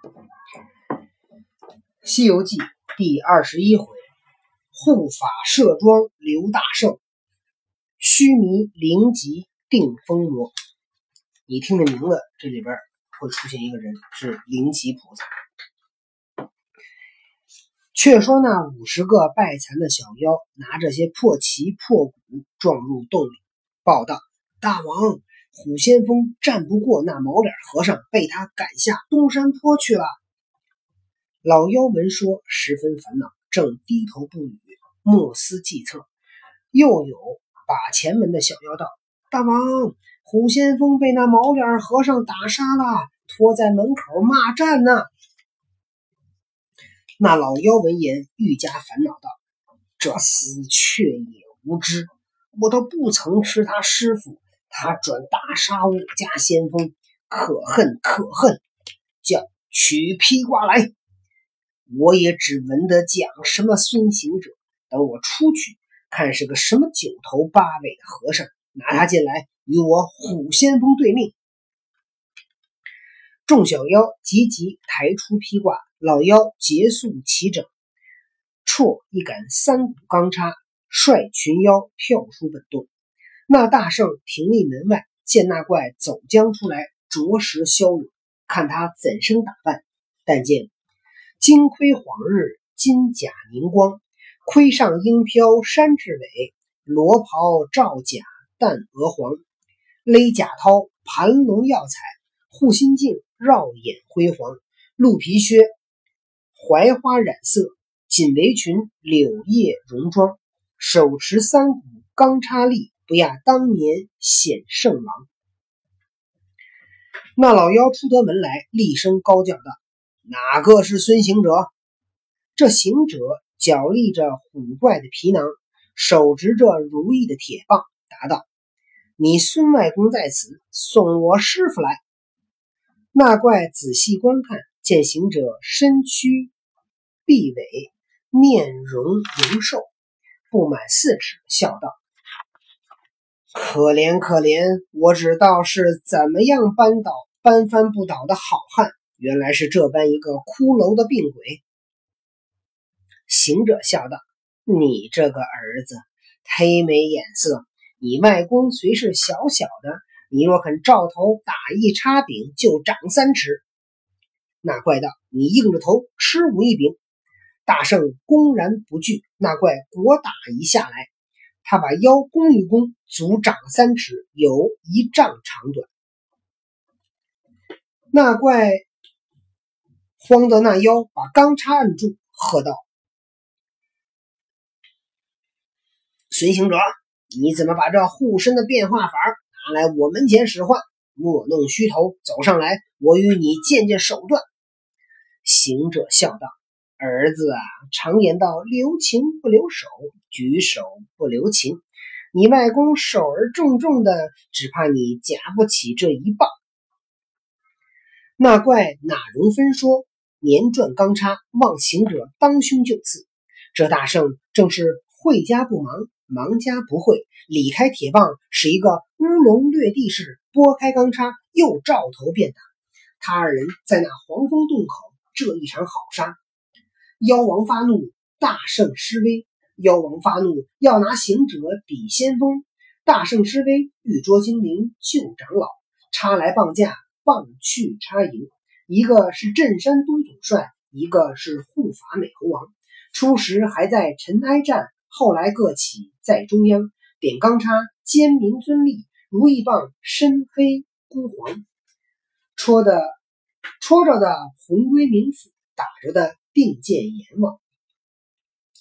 《西游记》第二十一回，护法摄庄刘大圣，须弥灵吉定风魔。你听这名字，这里边会出现一个人，是灵吉菩萨。却说那五十个败残的小妖，拿着些破旗破鼓，撞入洞里，报道：“大王！”虎先锋战不过那毛脸和尚，被他赶下东山坡去了。老妖闻说，十分烦恼，正低头不语，默思计策。又有把前门的小妖道：“大王，虎先锋被那毛脸和尚打杀了，拖在门口骂战呢。”那老妖闻言，愈加烦恼道：“这厮却也无知，我都不曾吃他师傅。”他转大杀我家先锋，可恨可恨！叫取披挂来。我也只闻得讲什么孙行者，等我出去看是个什么九头八尾的和尚，拿他进来与我虎先锋对命。众小妖急急抬出披挂，老妖结束齐整，绰一杆三股钢叉，率群妖跳出本洞。那大圣停立门外，见那怪走将出来，着实骁勇。看他怎生打扮？但见金盔晃日，金甲凝光，盔上鹰飘山至尾，罗袍罩甲淡鹅黄，勒甲绦盘龙耀彩，护心镜绕眼辉煌，鹿皮靴槐花染色，锦围裙柳叶戎装，手持三股钢叉利。不亚当年显圣王。那老妖出得门来，厉声高叫道：“哪个是孙行者？”这行者脚立着虎怪的皮囊，手执着如意的铁棒，答道：“你孙外公在此，送我师傅来。”那怪仔细观看，见行者身躯臂尾，面容容瘦，不满四尺，笑道。可怜可怜，我只道是怎么样扳倒搬翻不倒的好汉，原来是这般一个骷髅的病鬼。行者笑道：“你这个儿子忒没眼色！你外公虽是小小的，你若肯照头打一叉饼，就长三尺。”那怪道：“你硬着头吃我一饼。”大圣公然不惧，那怪果打一下来。他把腰弓一弓，足长三尺，有一丈长短。那怪慌得那妖把钢叉按住，喝道：“孙行者，你怎么把这护身的变化法拿来我门前使唤？莫弄虚头，走上来，我与你见见手段。”行者笑道。儿子啊，常言道：“留情不留手，举手不留情。”你外公手儿重重的，只怕你夹不起这一棒。那怪哪容分说，年转钢叉，望行者当胸就刺。这大圣正是会家不忙，忙家不会，理开铁棒，使一个乌龙掠地式，拨开钢叉，又照头便打。他二人在那黄风洞口，这一场好杀。妖王发怒，大圣施威。妖王发怒，要拿行者比先锋。大圣施威，欲捉精灵救长老。插来棒架，棒去插迎。一个是镇山都总帅，一个是护法美猴王。初时还在尘埃战，后来各起在中央。点钢叉，尖明尊立；如意棒，深黑孤黄。戳的戳着的红龟明斧，打着的。并见阎王，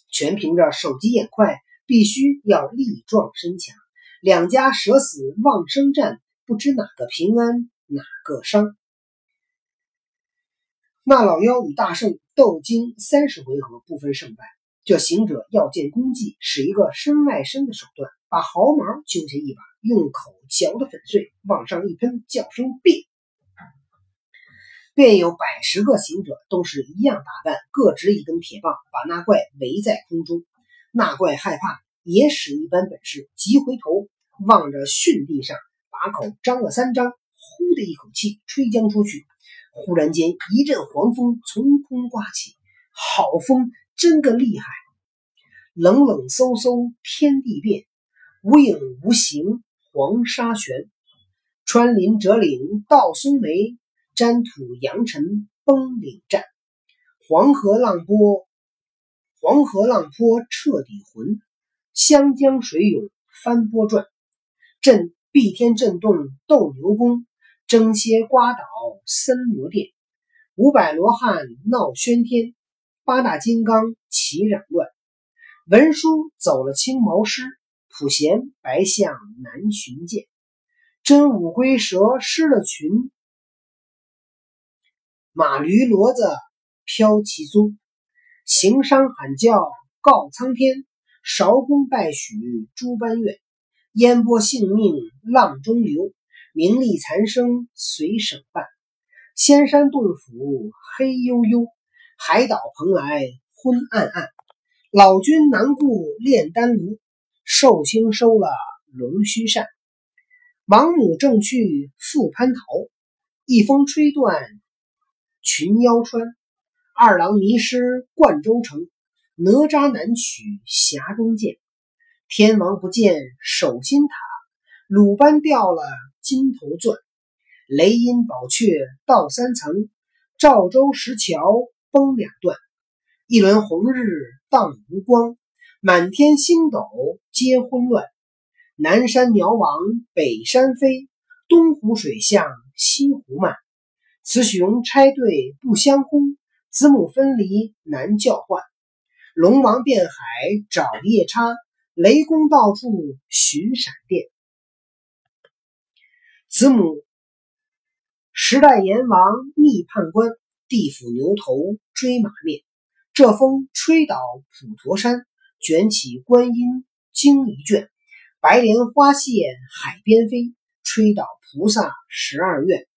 全凭着手疾眼快，必须要力壮身强。两家舍死忘生战，不知哪个平安，哪个伤。那老妖与大圣斗经三十回合，不分胜败。这行者要见功绩，使一个身外身的手段，把毫毛揪下一把，用口嚼得粉碎，往上一喷，叫声变。便有百十个行者，都是一样打扮，各执一根铁棒，把那怪围在空中。那怪害怕，也使一般本事，急回头望着巽地上，把口张了三张，呼的一口气吹将出去，忽然间一阵黄风从空刮起，好风，真个厉害！冷冷飕飕，天地变，无影无形，黄沙悬。穿林折岭到松梅，山土扬尘崩岭战。黄河浪波，黄河浪波彻底浑，湘江水涌翻波转。震碧天震动斗牛宫，争歇刮倒森罗殿。五百罗汉闹喧天，八大金刚齐嚷乱。文殊走了青毛狮，普贤白象难寻见。真武龟蛇失了群，马驴骡子飘其踪。行商喊叫告苍天，韶公拜许诸般愿。烟波性命浪中流，名利残生随省办。仙山洞府黑幽幽，海岛蓬莱昏暗暗。老君难顾炼丹炉，寿星收了龙须扇。王母正去赴蟠桃，一风吹断群妖穿。二郎迷失灌州城，哪吒难取匣中剑。天王不见守金塔，鲁班掉了金头钻。雷音宝阙到三层，赵州石桥崩两段。一轮红日荡无光，满天星斗皆昏乱。南山鸟往北山飞，东湖水向西湖漫。雌雄拆对不相呼，子母分离难叫唤。龙王遍海找夜叉，雷公到处寻闪电。子母时代阎王密判官，地府牛头追马面。这风吹倒普陀山，卷起观音经一卷。白莲花谢海边飞，吹倒菩萨十二愿。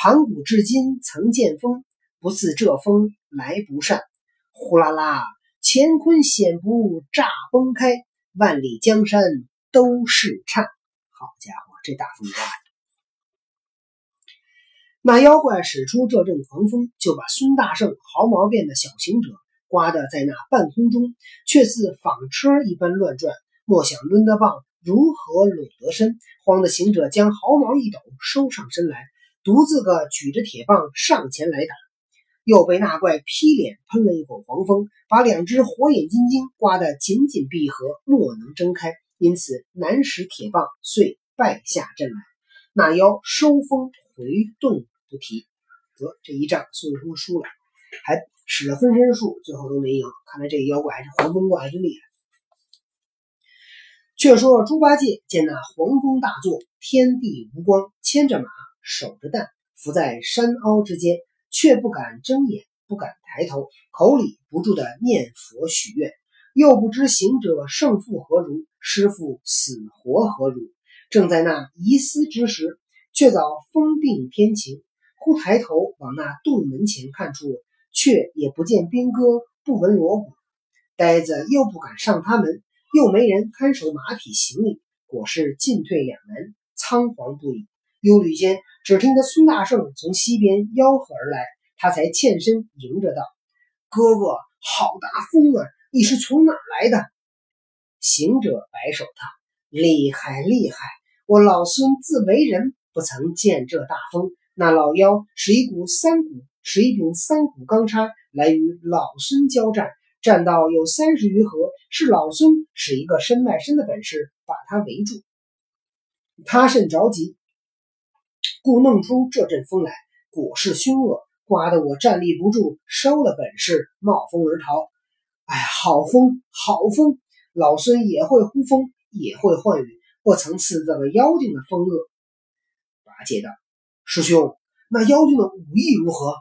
盘古至今曾见风，不似这风来不善。呼啦啦，乾坤险不乍崩开，万里江山都是颤。好家伙，这大风刮的！那妖怪使出这阵狂风，就把孙大圣毫毛变的小行者。刮得在那半空中，却似纺车一般乱转。莫想抡得棒，如何拢得身？慌的行者将毫毛一抖，收上身来，独自个举着铁棒上前来打，又被那怪劈脸喷了一口黄风，把两只火眼金睛刮得紧紧闭合，莫能睁开，因此难使铁棒，遂败下阵来。那妖收风回动不提，得这一仗孙悟空输了，还。使了分身术，最后都没赢。看来这妖怪还是黄风怪还是厉害。却说猪八戒见那黄风大作，天地无光，牵着马，守着蛋，伏在山凹之间，却不敢睁眼，不敢抬头，口里不住的念佛许愿，又不知行者胜负何如，师傅死活何如。正在那疑思之时，却早风定天晴，忽抬头往那洞门前看出。却也不见兵戈，不闻锣鼓，呆子又不敢上他门，又没人看守马匹行李，果是进退两难，仓皇不已。忧虑间，只听得孙大圣从西边吆喝而来，他才欠身迎着道：“哥哥，好大风啊！你是从哪来的？”行者摆手道：“厉害厉害！我老孙自为人，不曾见这大风。那老妖是一股三股。”使一柄三股钢叉来与老孙交战，战到有三十余合，是老孙使一个身外身的本事把他围住。他甚着急，故弄出这阵风来，果是凶恶，刮得我站立不住，收了本事，冒风而逃。哎，好风，好风！老孙也会呼风，也会唤雨，不曾赐这个妖精的风恶。八戒道：“师兄，那妖精的武艺如何？”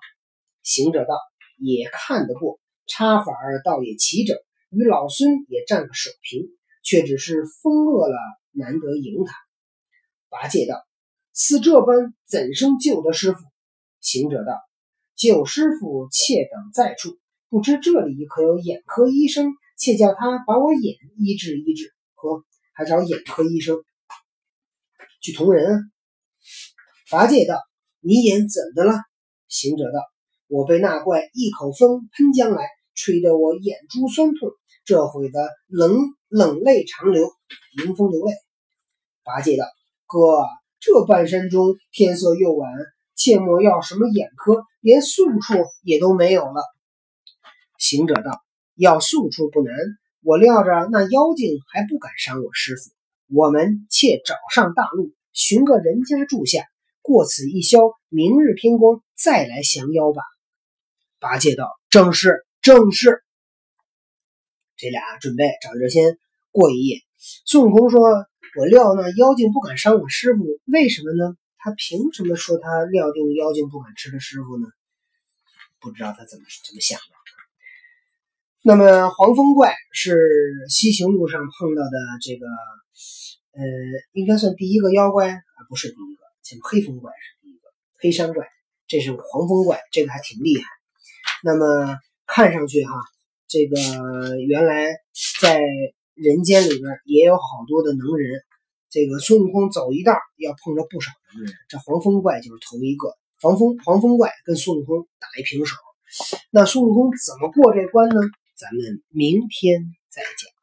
行者道：“也看得过，插法儿倒也齐整，与老孙也占个手平，却只是风恶了，难得赢他。”八戒道：“似这般，怎生救得师傅？”行者道：“救师傅，且等在处。不知这里可有眼科医生，且叫他把我眼医治医治。”呵，还找眼科医生去同人？八戒道：“你眼怎的了？”行者道：“我被那怪一口风喷将来，吹得我眼珠酸痛，这会子冷冷泪长流，迎风流泪。”八戒道：“哥，这半山中天色又晚，切莫要什么眼科，连宿处也都没有了。”行者道：“要宿处不难，我料着那妖精还不敢伤我师傅。我们且找上大路，寻个人家住下，过此一宵，明日天光再来降妖吧。”八戒道：“正是，正是。”这俩准备找地儿先过一夜。孙悟空说：“我料那妖精不敢伤我师傅，为什么呢？他凭什么说他料定妖精不敢吃他师傅呢？不知道他怎么怎么想的。”那么黄风怪是西行路上碰到的这个，呃，应该算第一个妖怪啊，不是第一个，前黑风怪是第一个，黑山怪，这是黄风怪，这个还挺厉害。那么看上去哈，这个原来在人间里边也有好多的能人，这个孙悟空走一道要碰着不少能人，这黄风怪就是头一个。黄风黄风怪跟孙悟空打一平手，那孙悟空怎么过这关呢？咱们明天再讲。